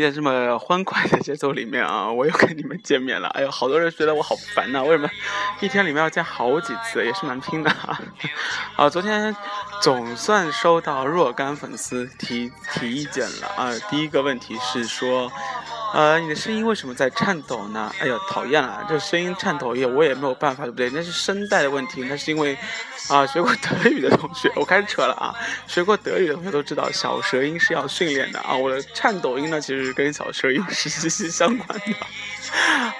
在这么欢快的节奏里面啊，我又跟你们见面了。哎呦，好多人觉得我好烦呐，为什么一天里面要见好几次，也是蛮拼的啊。啊，昨天总算收到若干粉丝提提意见了啊。第一个问题是说。呃，你的声音为什么在颤抖呢？哎呦，讨厌了，这声音颤抖也我也没有办法，对不对？那是声带的问题，那是因为，啊，学过德语的同学，我开始扯了啊，学过德语的同学都知道，小舌音是要训练的啊。我的颤抖音呢，其实跟小舌音是息息相关的。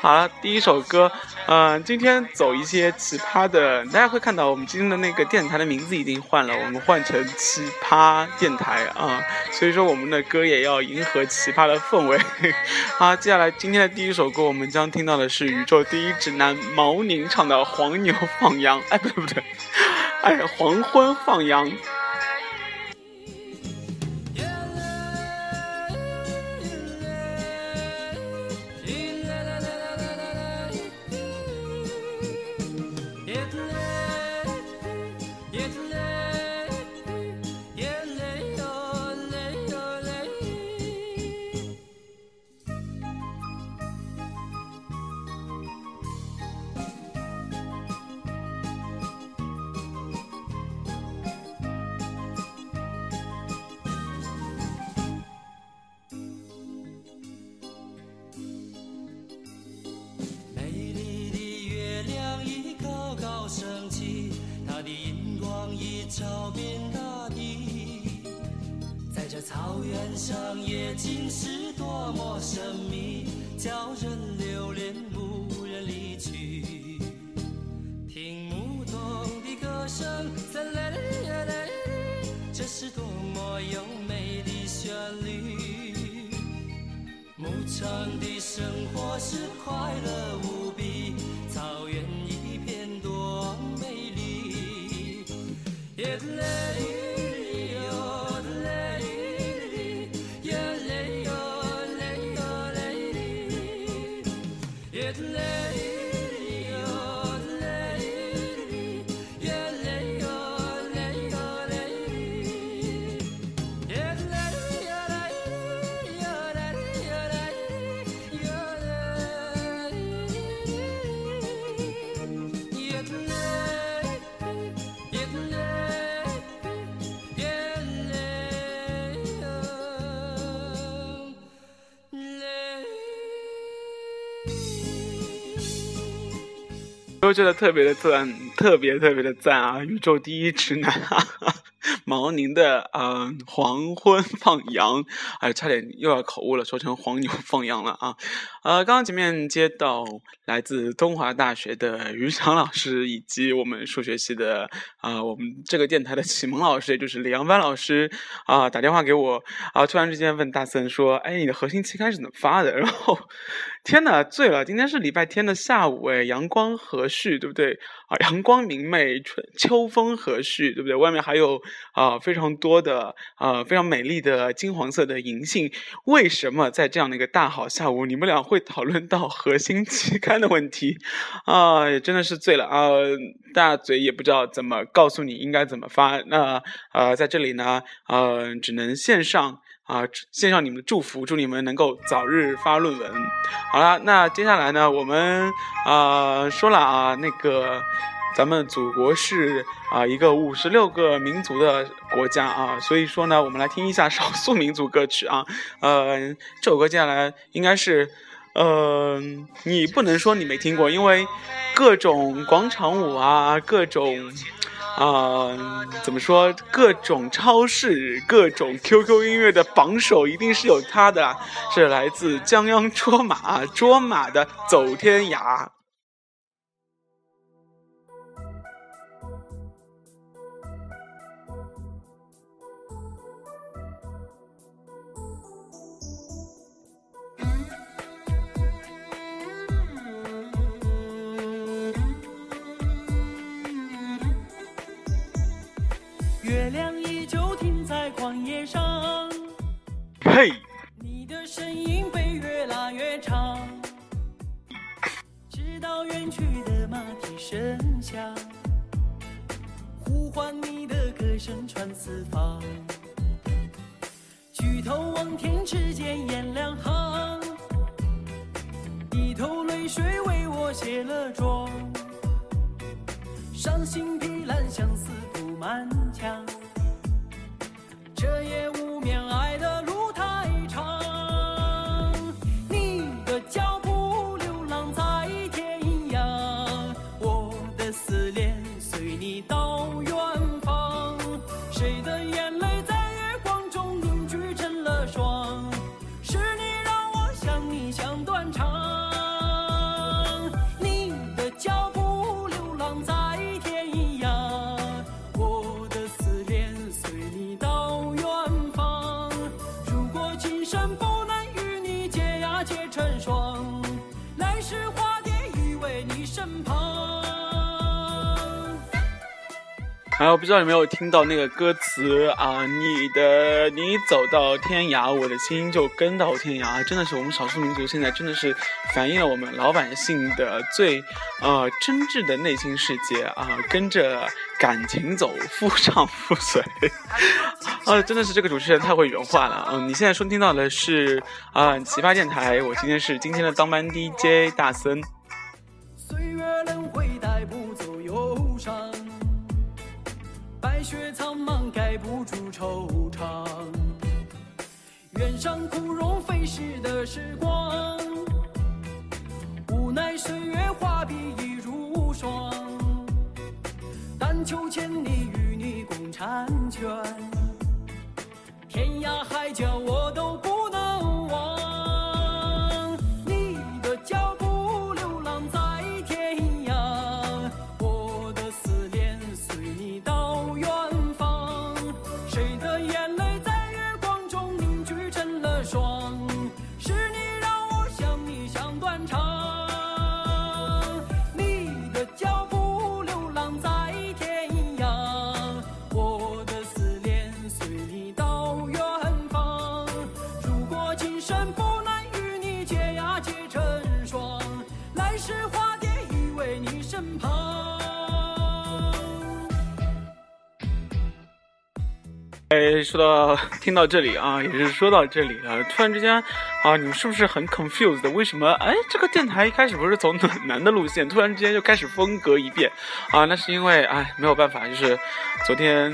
好了，第一首歌，嗯，今天走一些奇葩的，大家会看到我们今天的那个电台的名字已经换了，我们换成奇葩电台啊，所以说我们的歌也要迎合奇葩的氛围。好，接下来今天的第一首歌，我们将听到的是宇宙第一直男毛宁唱的《黄牛放羊》，哎，不对不对，哎，黄昏放羊。心，是多么神秘，叫人留恋不忍离去。听牧童的歌声，在啦哩呀啦哩，这是多么优美的旋律。牧场的生活是快乐真的特别的赞，特别特别的赞啊！宇宙第一直男啊！毛宁的嗯黄昏放羊，哎，差点又要口误了，说成黄牛放羊了啊！呃，刚刚前面接到来自东华大学的于翔老师，以及我们数学系的啊，我们这个电台的启蒙老师，也就是李阳帆老师啊，打电话给我啊，突然之间问大森说：“哎，你的核心期刊是怎么发的？”然后，天呐，醉了！今天是礼拜天的下午，哎，阳光和煦，对不对？啊，阳光明媚，春秋风和煦，对不对？外面还有。啊，啊非常多的啊，非常美丽的金黄色的银杏，为什么在这样的一个大好下午，你们俩会讨论到核心期刊的问题？啊，也真的是醉了啊！大嘴也不知道怎么告诉你应该怎么发。那呃，在这里呢，呃，只能献上啊，献上你们的祝福，祝你们能够早日发论文。好了，那接下来呢，我们啊说了啊，那个。咱们祖国是啊一个五十六个民族的国家啊，所以说呢，我们来听一下少数民族歌曲啊。呃，这首歌接下来应该是，呃，你不能说你没听过，因为各种广场舞啊，各种啊，怎么说，各种超市、各种 QQ 音乐的榜首一定是有它的，是来自江央卓玛卓玛的《走天涯》。嘿，你的身影被越拉越长，直到远去的马蹄声响，呼唤你的歌声传四方。举头望天，只见雁两行。一头泪水为我卸了妆，伤心的烂相思布满墙。漫长。还有不知道有没有听到那个歌词啊？你的你走到天涯，我的心就跟到天涯。真的是我们少数民族现在真的是反映了我们老百姓的最呃真挚的内心世界啊，跟着感情走，夫唱妇随。啊，真的是这个主持人太会原话了。嗯，你现在收听到的是啊奇葩电台，我今天是今天的当班 DJ 大森。惆怅。远上枯荣飞逝的时光，无奈岁月画笔已如霜。但求千里与你共婵娟，天涯海角我都不哎，说到听到这里啊，也是说到这里啊。突然之间啊，你们是不是很 confused？为什么哎，这个电台一开始不是走暖男的路线，突然之间就开始风格一变啊？那是因为哎，没有办法，就是昨天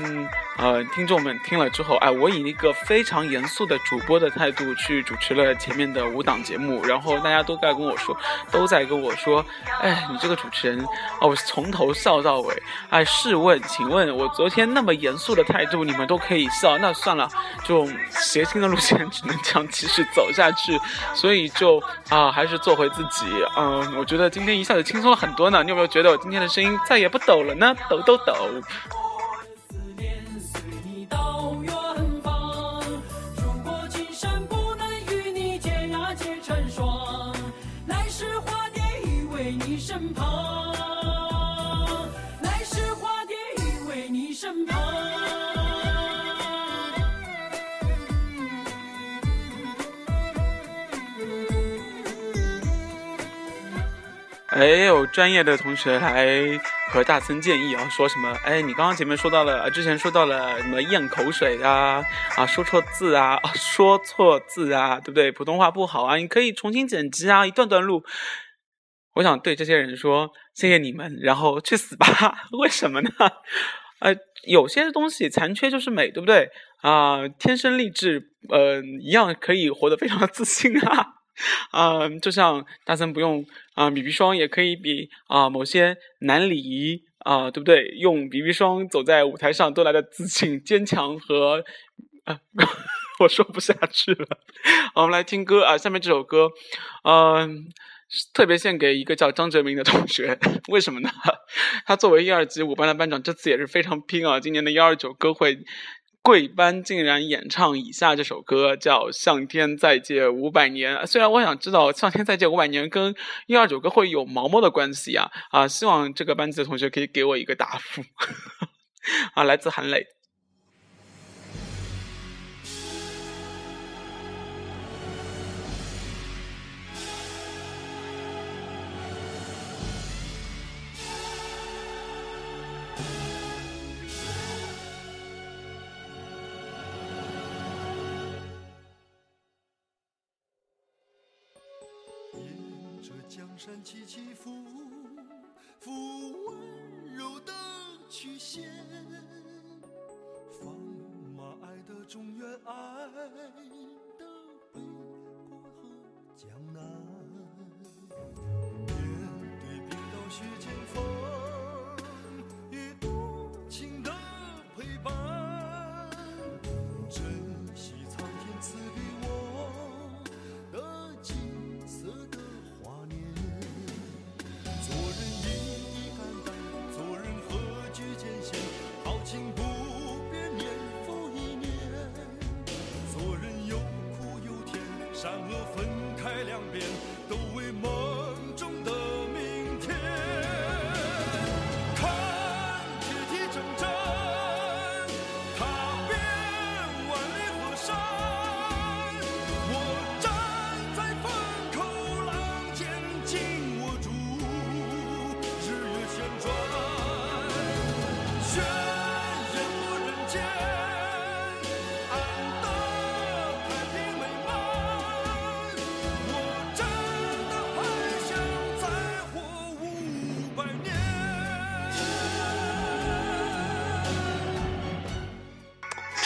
呃，听众们听了之后，哎，我以一个非常严肃的主播的态度去主持了前面的五档节目，然后大家都在跟我说，都在跟我说，哎，你这个主持人哦，从头笑到尾。哎，试问，请问我昨天那么严肃的态度，你们都可以笑，那算了，就谐星的路线只能这样继续走下去，是所以就啊，还是做回自己。嗯，我觉得今天一下子轻松了很多呢。你有没有觉得我今天的声音再也不抖了呢？抖抖抖。哎，有专业的同学来和大森建议啊，说什么？哎，你刚刚前面说到了，之前说到了什么咽口水啊，啊，说错字啊，说错字啊，对不对？普通话不好啊，你可以重新剪辑啊，一段段录。我想对这些人说，谢谢你们，然后去死吧！为什么呢？呃，有些东西残缺就是美，对不对？啊、天生丽质，呃，一样可以活得非常的自信啊。啊、就像大森不用啊、BB 霜也可以比啊、某些男礼仪啊、对不对？用 BB 霜走在舞台上都来的自信、坚强和啊，我说不下去了。我们来听歌啊，下面这首歌，嗯、特别献给一个叫张哲明的同学，为什么呢？他作为一二级五班的班长，这次也是非常拼啊！今年的幺二九歌会，贵班竟然演唱以下这首歌，叫《向天再借五百年》。虽然我想知道《向天再借五百年》跟一二九歌会有毛毛的关系啊啊！希望这个班级的同学可以给我一个答复。啊，来自韩磊。曲线，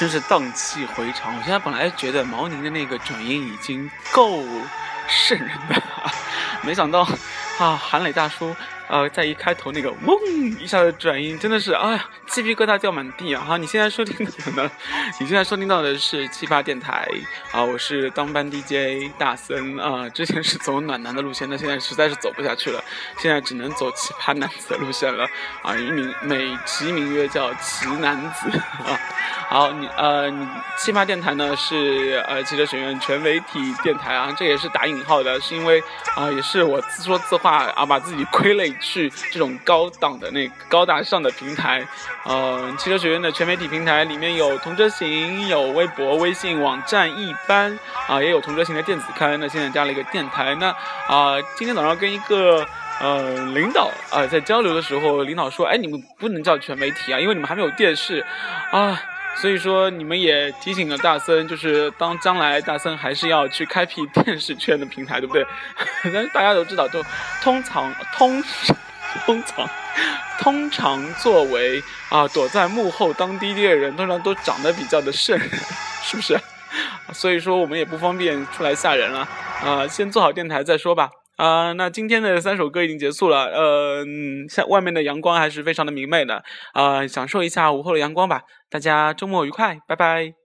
真是荡气回肠。我现在本来觉得毛宁的那个转音已经够瘆人的，没想到啊，韩磊大叔呃，在一开头那个嗡一下的转音，真的是哎呀，鸡皮疙瘩掉满地啊！好，你现在收听到的，你现在收听到的是奇葩电台啊，我是当班 DJ 大森啊，之前是走暖男的路线，但现在实在是走不下去了，现在只能走奇葩男子的路线了啊，一名美其名曰叫奇男子啊。好，你呃，你奇葩电台呢是呃汽车学院全媒体电台啊，这也是打引号的，是因为啊、也是我自说自话啊，把自己归类去这种高档的那高大上的平台。呃，汽车学院的全媒体平台里面有同车型，有微博、微信、网站一般啊、也有同车型的电子刊。那现在加了一个电台。那啊、今天早上跟一个。呃，领导啊、在交流的时候，领导说：“哎，你们不能叫全媒体啊，因为你们还没有电视啊。”所以说，你们也提醒了大森，就是当将来大森还是要去开辟电视圈的平台，对不对？但是大家都知道，就通常通通常通常作为啊躲在幕后当 DJ 的人，通常都长得比较的瘆，是不是？所以说我们也不方便出来吓人了啊、先做好电台再说吧。啊、那今天的三首歌已经结束了，呃，嗯下外面的阳光还是非常的明媚的，啊、享受一下午后的阳光吧。大家周末愉快，拜拜。